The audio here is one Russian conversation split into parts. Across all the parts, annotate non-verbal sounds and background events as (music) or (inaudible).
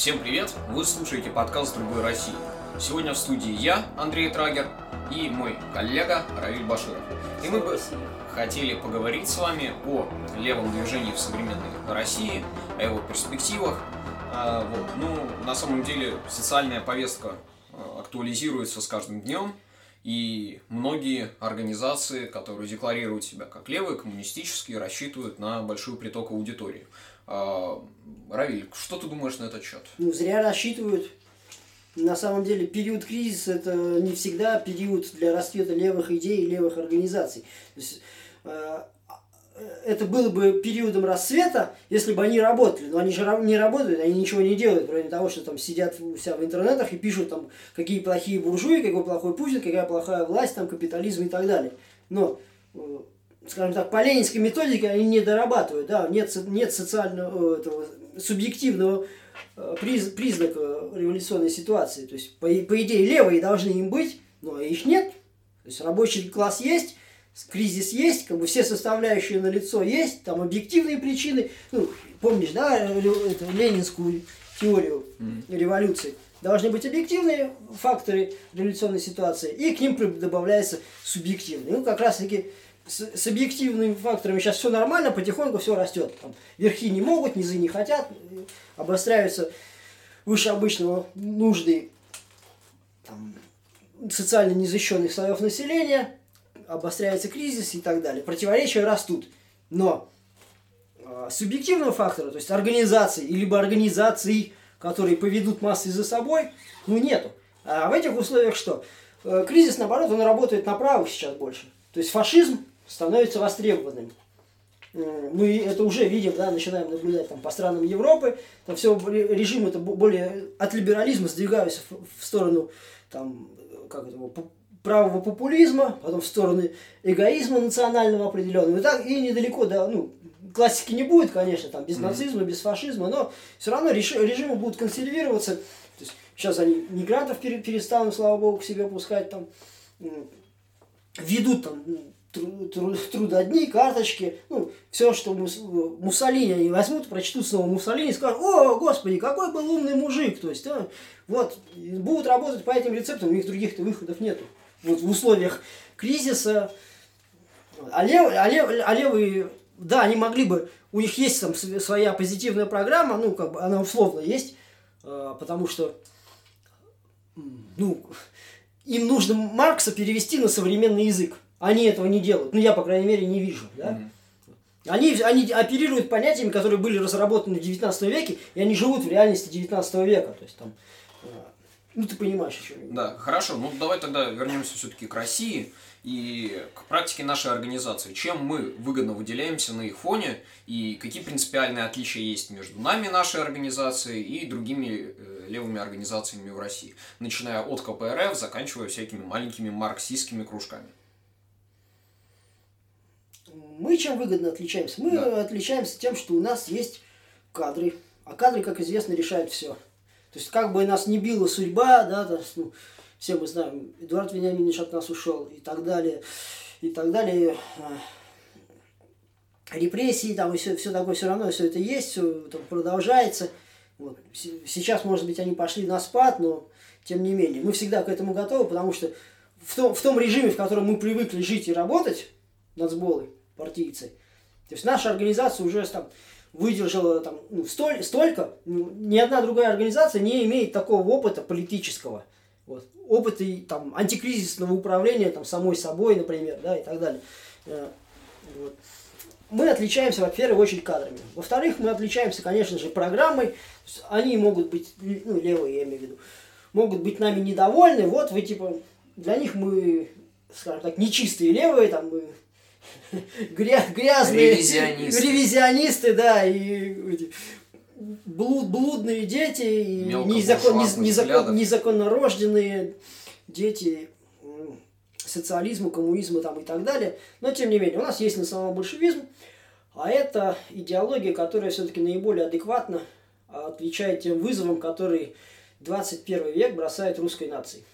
Всем привет! Вы слушаете подкаст «Другой России». Сегодня в студии я, Андрей Трагер, и мой коллега Равиль Баширов. И мы бы хотели поговорить с вами о левом движении в современной России, о его перспективах. А, вот. Ну, на самом деле, социальная повестка а, актуализируется с каждым днем, и многие организации, которые декларируют себя как левые, коммунистические, рассчитывают на большой приток аудитории. А, Равиль, что ты думаешь на этот счет? Ну, зря рассчитывают. На самом деле период кризиса это не всегда период для расцвета левых идей и левых организаций. То есть, э, это было бы периодом расцвета, если бы они работали. Но они же не работают, они ничего не делают, кроме того, что там сидят у себя в интернетах и пишут там, какие плохие буржуи, какой плохой Путин, какая плохая власть, там, капитализм и так далее. Но э, скажем так, по ленинской методике они не дорабатывают, да, нет, нет социального э, этого, субъективного э, приз, признака революционной ситуации. То есть, по, по идее, левые должны им быть, но их нет. То есть, рабочий класс есть, кризис есть, как бы все составляющие на лицо есть, там объективные причины. Ну, помнишь, да, эту ленинскую теорию mm-hmm. революции? Должны быть объективные факторы революционной ситуации, и к ним добавляется субъективные. Ну, как раз таки с, с объективными факторами сейчас все нормально, потихоньку все растет. Там, верхи не могут, низы не хотят, обостряются выше обычного нужды там, социально незащищенных слоев населения, обостряется кризис и так далее. Противоречия растут. Но э, субъективного фактора, то есть организации, либо организаций, которые поведут массы за собой, ну нету. А в этих условиях что? Э, кризис, наоборот, он работает на правых сейчас больше. То есть фашизм становится востребованным. Мы это уже видим, да, начинаем наблюдать там, по странам Европы, там все режимы это более от либерализма сдвигаются в, сторону там, как это, правого популизма, потом в сторону эгоизма национального определенного. И так и недалеко, да, ну, классики не будет, конечно, там, без нацизма, без фашизма, но все равно режимы будут консервироваться. То есть, сейчас они мигрантов перестанут, слава богу, к себе пускать, там, ведут там трудодни, карточки, ну, все, что Муссолини они возьмут, прочтут снова Муссолини и скажут, о, господи, какой был умный мужик, то есть, а, вот, будут работать по этим рецептам, у них других-то выходов нету. Вот в условиях кризиса, а, лев, а, лев, а левые, да, они могли бы, у них есть там своя позитивная программа, ну, как бы она условно есть, а, потому что, ну, им нужно Маркса перевести на современный язык. Они этого не делают. Ну, я, по крайней мере, не вижу. Да? Mm-hmm. Они, они оперируют понятиями, которые были разработаны в 19 веке, и они живут в реальности 19 века. То есть там, э, ну, ты понимаешь, о чем я Да, хорошо. Ну, давай тогда вернемся все-таки к России и к практике нашей организации. Чем мы выгодно выделяемся на их фоне и какие принципиальные отличия есть между нами, нашей организацией, и другими э, левыми организациями в России, начиная от КПРФ, заканчивая всякими маленькими марксистскими кружками. Мы чем выгодно отличаемся? Мы да. отличаемся тем, что у нас есть кадры. А кадры, как известно, решают все. То есть, как бы нас не била судьба, да, то ну, все мы знаем, Эдуард Вениаминович от нас ушел и так далее, и так далее. Репрессии там и все, все такое, все равно все это есть, все там продолжается. Вот. Сейчас, может быть, они пошли на спад, но тем не менее, мы всегда к этому готовы, потому что в том, в том режиме, в котором мы привыкли жить и работать, нацболы, партийцы. То есть наша организация уже там выдержала там, ну, столь, столько, ну, ни одна другая организация не имеет такого опыта политического. Вот. Опыта там, антикризисного управления там, самой собой, например, да, и так далее. Э, вот. Мы отличаемся, во первых очередь, кадрами. Во-вторых, мы отличаемся, конечно же, программой. Они могут быть, ну, левые, я имею в виду, могут быть нами недовольны. Вот вы, типа, для них мы, скажем так, нечистые левые, там, мы грязные ревизионисты. ревизионисты, да, и блуд, блудные дети, и незакон, незакон, незаконно рожденные дети социализма, коммунизма там и так далее. Но тем не менее, у нас есть национал-большевизм, а это идеология, которая все-таки наиболее адекватно отвечает тем вызовам, которые 21 век бросает русской нации.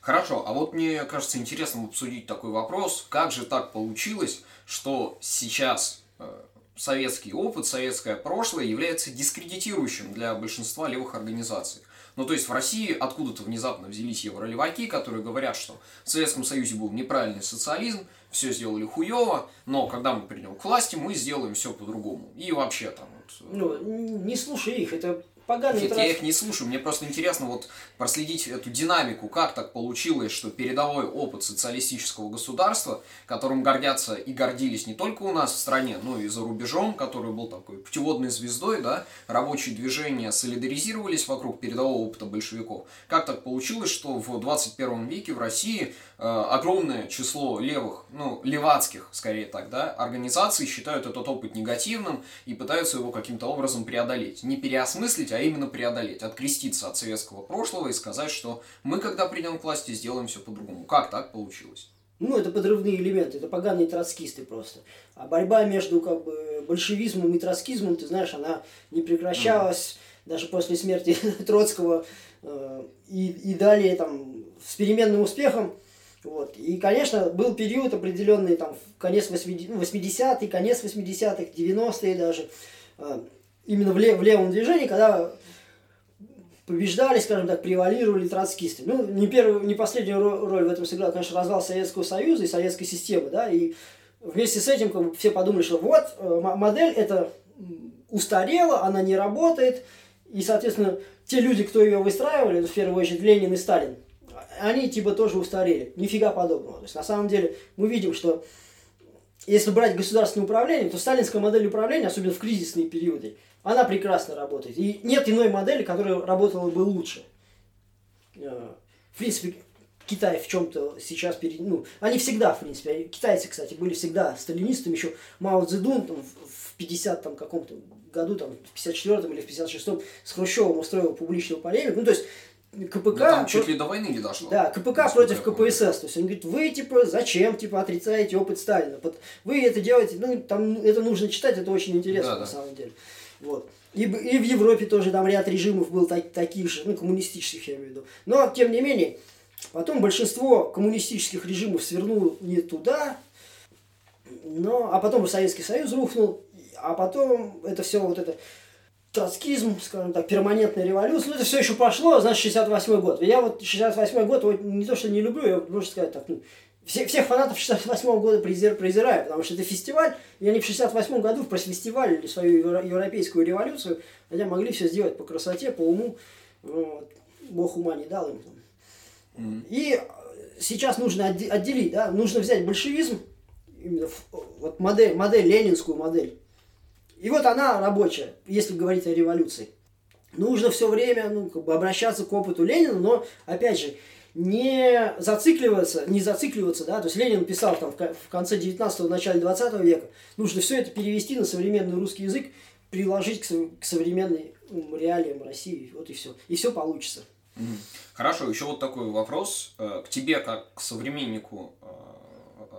Хорошо, а вот мне кажется интересным обсудить такой вопрос, как же так получилось, что сейчас э, советский опыт, советское прошлое является дискредитирующим для большинства левых организаций. Ну, то есть в России откуда-то внезапно взялись евролеваки, которые говорят, что в Советском Союзе был неправильный социализм, все сделали хуево, но когда мы придем к власти, мы сделаем все по-другому. И вообще там вот... Ну, не слушай их, это поганый Нет, я их не слушаю, мне просто интересно вот проследить эту динамику, как так получилось, что передовой опыт социалистического государства, которым гордятся и гордились не только у нас в стране, но и за рубежом, который был такой путеводной звездой, да, рабочие движения солидаризировались вокруг передового опыта большевиков. Как так получилось, что в 21 веке в России э, огромное число левых, ну, левацких, скорее так, да, организаций считают этот опыт негативным и пытаются его каким-то образом преодолеть. Не переосмыслить, а а именно преодолеть, откреститься от советского прошлого и сказать, что мы, когда придем к власти, сделаем все по-другому. Как так получилось? Ну, это подрывные элементы, это поганые троцкисты просто. А борьба между как бы, большевизмом и троцкизмом, ты знаешь, она не прекращалась mm. даже после смерти (laughs) Троцкого э, и, и далее там с переменным успехом. Вот. И, конечно, был период определенный, там, конец 80-х, ну, конец 80-х, 90-е даже, э, именно в, лев, в левом движении, когда побеждали, скажем так, превалировали троцкисты. Ну, не, первую, не последнюю роль в этом сыграл, конечно, развал Советского Союза и советской системы, да, и вместе с этим как бы, все подумали, что вот, э, модель это устарела, она не работает, и, соответственно, те люди, кто ее выстраивали, в первую очередь Ленин и Сталин, они типа тоже устарели. Нифига подобного. То есть, на самом деле, мы видим, что если брать государственное управление, то сталинская модель управления, особенно в кризисные периоды, она прекрасно работает. И нет иной модели, которая работала бы лучше. Э, в принципе, Китай в чем-то сейчас перед... Ну, они всегда, в принципе, китайцы, кстати, были всегда сталинистами, еще Мао Цзэдун там, в 50 там, каком-то году, там, в 54 или в 56-м с Хрущевым устроил публичную полемику. Ну, то есть, КПК... Ну, там чуть ли до войны не дошло. Да, КПК против КПСС. То есть он говорит, вы типа зачем типа отрицаете опыт Сталина? Вы это делаете, ну там это нужно читать, это очень интересно да, на да. самом деле. Вот. И, и в Европе тоже там ряд режимов был так, таких же, ну, коммунистических я имею в виду. Но, тем не менее, потом большинство коммунистических режимов свернуло не туда, но, а потом Советский Союз рухнул, а потом это все вот это троцкизм, скажем так, перманентная революция, ну, это все еще пошло, значит, 68 год. Я вот 68 год вот, не то, что не люблю, я, можно сказать так, ну, всех, всех фанатов 68 года презир, презираю, потому что это фестиваль, и они в 68 году просфестивалили свою европейскую революцию, хотя могли все сделать по красоте, по уму, вот. Бог ума не дал им. Mm. И сейчас нужно отделить, да, нужно взять большевизм, именно вот модель, модель, ленинскую модель, и вот она рабочая, если говорить о революции. Нужно все время ну, как бы обращаться к опыту Ленина, но, опять же, не зацикливаться, не зацикливаться, да, то есть Ленин писал там в конце 19-го, начале 20 века, нужно все это перевести на современный русский язык, приложить к, к современным реалиям России, вот и все. И все получится. Хорошо, еще вот такой вопрос э, к тебе, как к современнику э,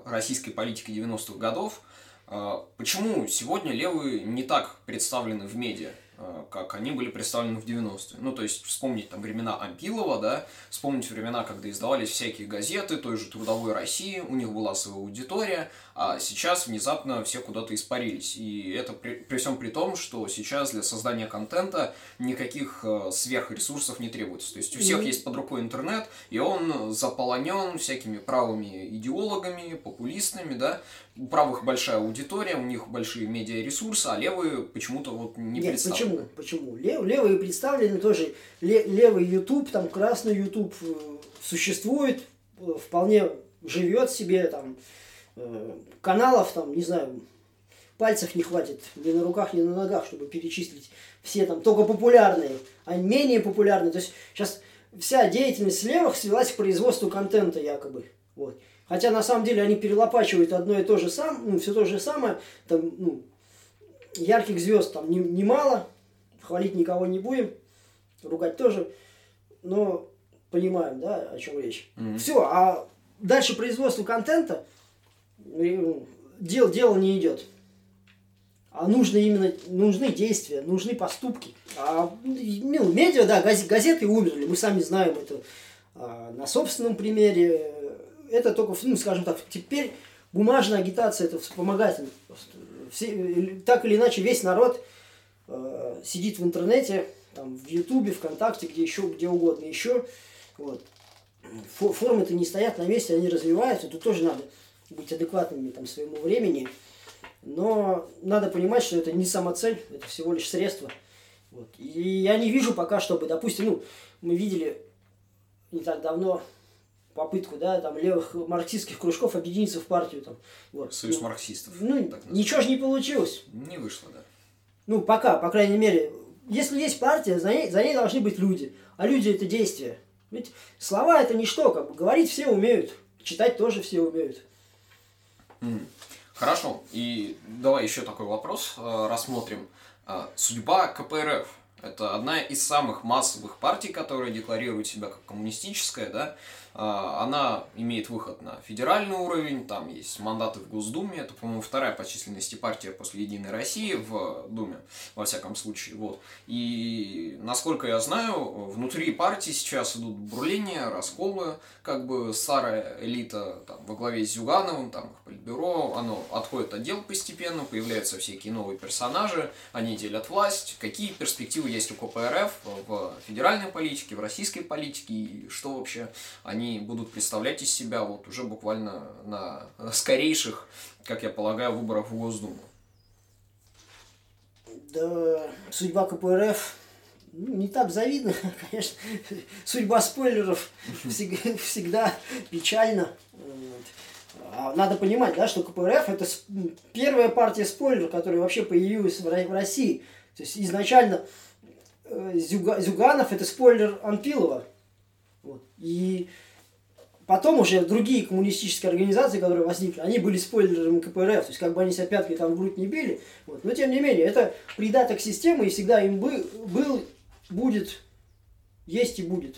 российской политики 90-х годов. Э, почему сегодня левые не так представлены в медиа? Э, как они были представлены в 90-е. Ну, то есть, вспомнить там времена Ампилова, да, вспомнить времена, когда издавались всякие газеты той же Трудовой России, у них была своя аудитория, а сейчас внезапно все куда-то испарились. И это при, при всем при том, что сейчас для создания контента никаких э, сверхресурсов не требуется. То есть, у всех mm-hmm. есть под рукой интернет, и он заполонен всякими правыми идеологами, популистами, да, у правых большая аудитория, у них большие медиаресурсы, а левые почему-то вот не Нет, представлены. Почему? Почему? Лев, левые представлены тоже. Левый YouTube, там красный YouTube э, существует, э, вполне живет себе, там э, каналов, там, не знаю, пальцев не хватит ни на руках, ни на ногах, чтобы перечислить все там только популярные, а менее популярные. То есть сейчас вся деятельность левых свелась к производству контента якобы. Вот. Хотя на самом деле они перелопачивают одно и то же самое, ну, все то же самое, там, ну, ярких звезд там немало, хвалить никого не будем, ругать тоже, но понимаем, да, о чем речь. Mm-hmm. Все, а дальше производство контента ну, дел, дело не идет. А нужны именно нужны действия, нужны поступки. А ну, медиа, да, газеты умерли, мы сами знаем это а, на собственном примере это только, ну, скажем так, теперь бумажная агитация это вспомогательный все, так или иначе весь народ э, сидит в интернете, там, в Ютубе, ВКонтакте, где еще, где угодно еще. Вот. Формы-то не стоят на месте, они развиваются. Тут тоже надо быть адекватными там, своему времени. Но надо понимать, что это не самоцель, это всего лишь средство. Вот. И я не вижу пока, чтобы, допустим, ну, мы видели не так давно попытку, да, там, левых марксистских кружков объединиться в партию, там, вот. Союз ну, марксистов. Ну, ничего же не получилось. Не вышло, да. Ну, пока, по крайней мере. Если есть партия, за ней, за ней должны быть люди. А люди это действия. Ведь слова это ничто, как бы говорить все умеют, читать тоже все умеют. Хорошо, и давай еще такой вопрос э, рассмотрим. Э, судьба КПРФ – это одна из самых массовых партий, которая декларирует себя как коммунистическая, да? А, она имеет выход на федеральный уровень, там есть мандаты в Госдуме, это, по-моему, вторая по численности партия после Единой России в Думе, во всяком случае, вот. И, насколько я знаю, внутри партии сейчас идут бурления, расколы, как бы старая элита там, во главе с Зюгановым, там, политбюро, оно отходит от дел постепенно, появляются всякие новые персонажи, они делят власть. Какие перспективы есть у КПРФ в федеральной политике, в российской политике, и что вообще они они будут представлять из себя вот уже буквально на скорейших, как я полагаю, выборах в Госдуму. Да, судьба КПРФ ну, не так завидна, (laughs) конечно. Судьба спойлеров всегда, всегда печальна. А надо понимать, да, что КПРФ это первая партия спойлер, которая вообще появилась в России. То есть изначально э, Зюганов это спойлер Анпилова. Вот. И Потом уже другие коммунистические организации, которые возникли, они были спойлерами КПРФ, то есть как бы они себя пяткой там в грудь не били. Вот. Но тем не менее, это придаток системы, и всегда им бы, был, будет, есть и будет.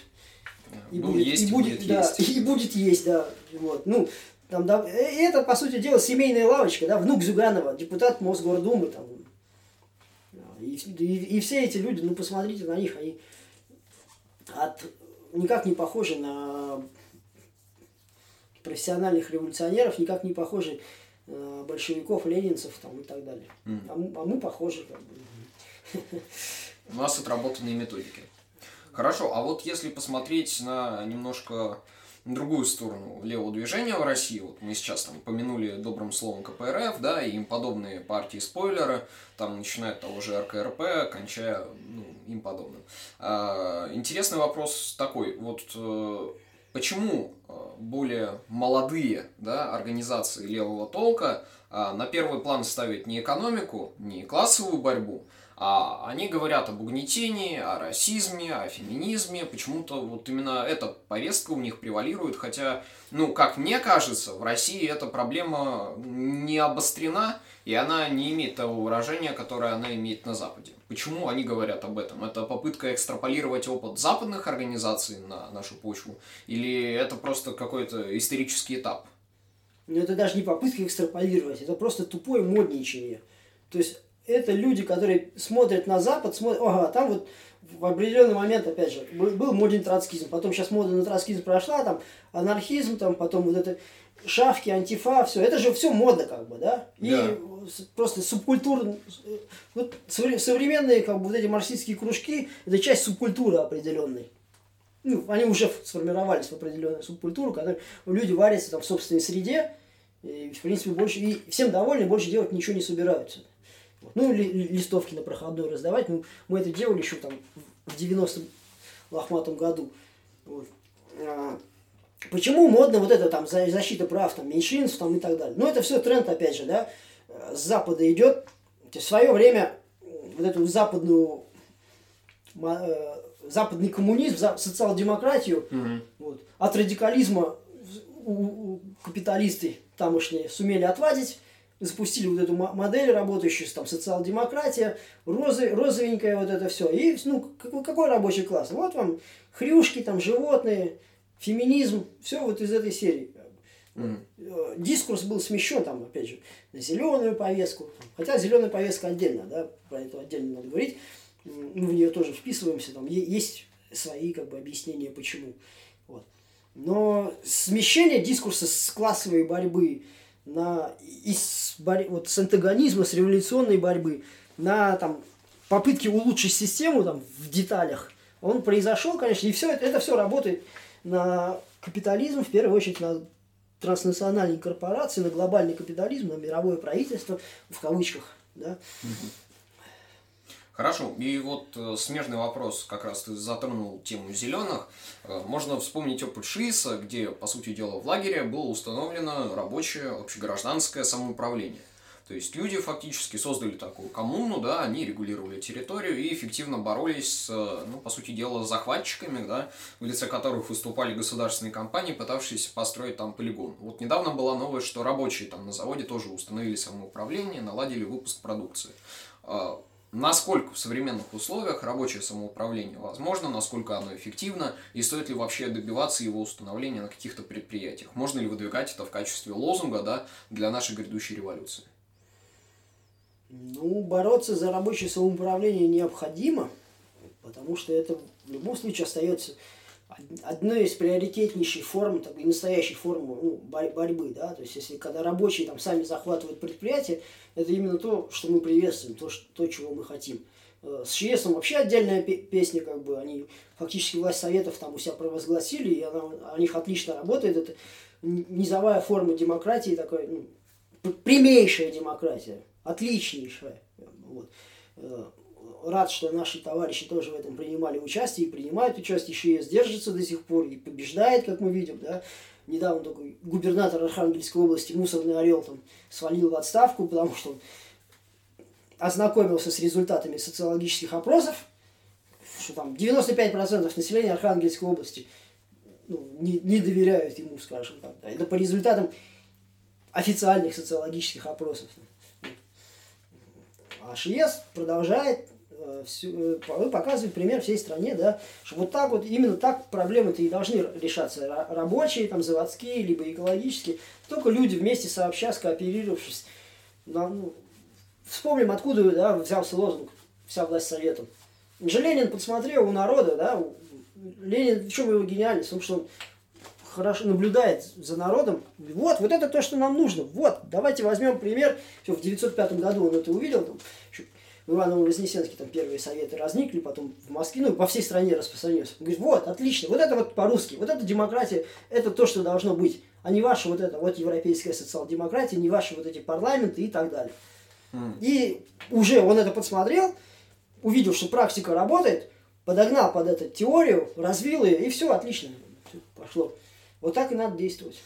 И был, будет, есть, и будет, будет да, есть. И будет есть, да. Вот. Ну, там, да, это, по сути дела, семейная лавочка, да, внук Зюганова, депутат Мосгордумы, там, и, и, и все эти люди, ну, посмотрите на них, они от, никак не похожи на профессиональных революционеров, никак не похожи э, большевиков, ленинцев там, и так далее. Mm. А, мы, а мы похожи как бы. У нас отработанные методики. Хорошо, а вот если посмотреть на немножко другую сторону левого движения в России, вот мы сейчас там помянули добрым словом КПРФ, да, и им подобные партии-спойлеры, там начиная от того же РКРП, кончая ну, им подобным. А, интересный вопрос такой, вот э, Почему э, более молодые да, организации левого толка э, на первый план ставят не экономику, не классовую борьбу, а они говорят об угнетении, о расизме, о феминизме. Почему-то вот именно эта повестка у них превалирует, хотя, ну, как мне кажется, в России эта проблема не обострена, и она не имеет того выражения, которое она имеет на Западе. Почему они говорят об этом? Это попытка экстраполировать опыт западных организаций на нашу почву? Или это просто какой-то исторический этап? Ну, это даже не попытка экстраполировать, это просто тупое модничание. То есть, это люди, которые смотрят на Запад, смотрят, ага, там вот в определенный момент, опять же, был моден троцкизм, потом сейчас мода на троцкизм прошла, там, анархизм, там, потом вот это шавки, антифа, все, это же все мода, как бы, да? И да. просто субкультура, вот современные, как бы, вот эти марксистские кружки, это часть субкультуры определенной. Ну, они уже сформировались в определенную субкультуру, когда люди варятся там в собственной среде, и, в принципе, больше, и всем довольны, больше делать ничего не собираются. Ну, ли, листовки на проходной раздавать, ну, мы это делали еще там в 90-м лохматом году. Вот. А, Почему модно вот это там защита прав там, меньшинств там, и так далее? Ну, это все тренд, опять же, да, с Запада идет. В свое время вот эту западную э, западный коммунизм, социал-демократию mm вот, от радикализма у, у капиталисты тамошние сумели отвадить, запустили вот эту модель, работающую там социал-демократия, розы, розовенькая вот это все. И, ну, какой, какой рабочий класс? Вот вам хрюшки, там, животные, феминизм, все вот из этой серии. Mm. Дискурс был смещен, там, опять же, на зеленую повестку. Хотя зеленая повестка отдельно, да, про это отдельно надо говорить. Мы в нее тоже вписываемся, там есть свои как бы объяснения, почему. Вот. Но смещение дискурса с классовой борьбы на из, вот, с антагонизма, с революционной борьбы, на там, попытки улучшить систему там, в деталях, он произошел, конечно, и все это, это все работает на капитализм, в первую очередь на транснациональные корпорации, на глобальный капитализм, на мировое правительство, в кавычках. Да? Хорошо, и вот э, смежный вопрос, как раз ты затронул тему зеленых. Э, можно вспомнить опыт ШИСа, где, по сути дела, в лагере было установлено рабочее общегражданское самоуправление. То есть люди фактически создали такую коммуну, да, они регулировали территорию и эффективно боролись с, ну, по сути дела, захватчиками, да, в лице которых выступали государственные компании, пытавшиеся построить там полигон. Вот недавно была новость, что рабочие там на заводе тоже установили самоуправление, наладили выпуск продукции. Насколько в современных условиях рабочее самоуправление возможно, насколько оно эффективно, и стоит ли вообще добиваться его установления на каких-то предприятиях. Можно ли выдвигать это в качестве лозунга да, для нашей грядущей революции? Ну, бороться за рабочее самоуправление необходимо, потому что это в любом случае остается одной из приоритетнейших форм, так, и настоящей формы ну, борьбы, да, то есть если когда рабочие там сами захватывают предприятие, это именно то, что мы приветствуем, то, что, то чего мы хотим. Э, с ЧСом вообще отдельная песня, как бы, они фактически власть советов там у себя провозгласили, и она у них отлично работает, это низовая форма демократии, такая, ну, прямейшая демократия, отличнейшая, вот. Э, рад, что наши товарищи тоже в этом принимали участие и принимают участие, еще и сдержится до сих пор и побеждает, как мы видим, да. Недавно такой губернатор Архангельской области, мусорный орел, там, свалил в отставку, потому что он ознакомился с результатами социологических опросов, что там 95% населения Архангельской области ну, не, не доверяют ему, скажем так. Да. Это по результатам официальных социологических опросов. А ШИЕС продолжает Э, вы показываете пример всей стране, да, что вот так вот, именно так проблемы-то и должны решаться, рабочие, там, заводские, либо экологические, только люди вместе сообща, скооперировавшись, ну, вспомним, откуда да, взялся лозунг «Вся власть советом». Же Ленин подсмотрел у народа, да, Ленин, в чем его гениальность? В том, что он хорошо наблюдает за народом. Вот, вот это то, что нам нужно. Вот, давайте возьмем пример. Все, в 905 году он это увидел. Там, в Иваново-Вознесенске там первые советы разникли, потом в Москве, ну, по всей стране распространился. Он говорит, вот, отлично, вот это вот по-русски, вот эта демократия, это то, что должно быть, а не ваша вот эта вот европейская социал-демократия, не ваши вот эти парламенты и так далее. Mm. И уже он это подсмотрел, увидел, что практика работает, подогнал под эту теорию, развил ее, и все, отлично, все пошло. Вот так и надо действовать.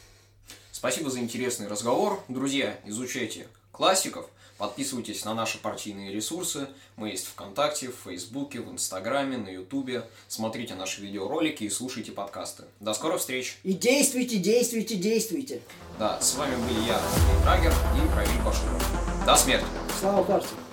Спасибо за интересный разговор. Друзья, изучайте классиков, Подписывайтесь на наши партийные ресурсы. Мы есть ВКонтакте, в Фейсбуке, в Инстаграме, на Ютубе. Смотрите наши видеоролики и слушайте подкасты. До скорых встреч! И действуйте, действуйте, действуйте! Да, с вами были я, Андрей Драгер и Равиль Башуров. До смерти! Слава партии!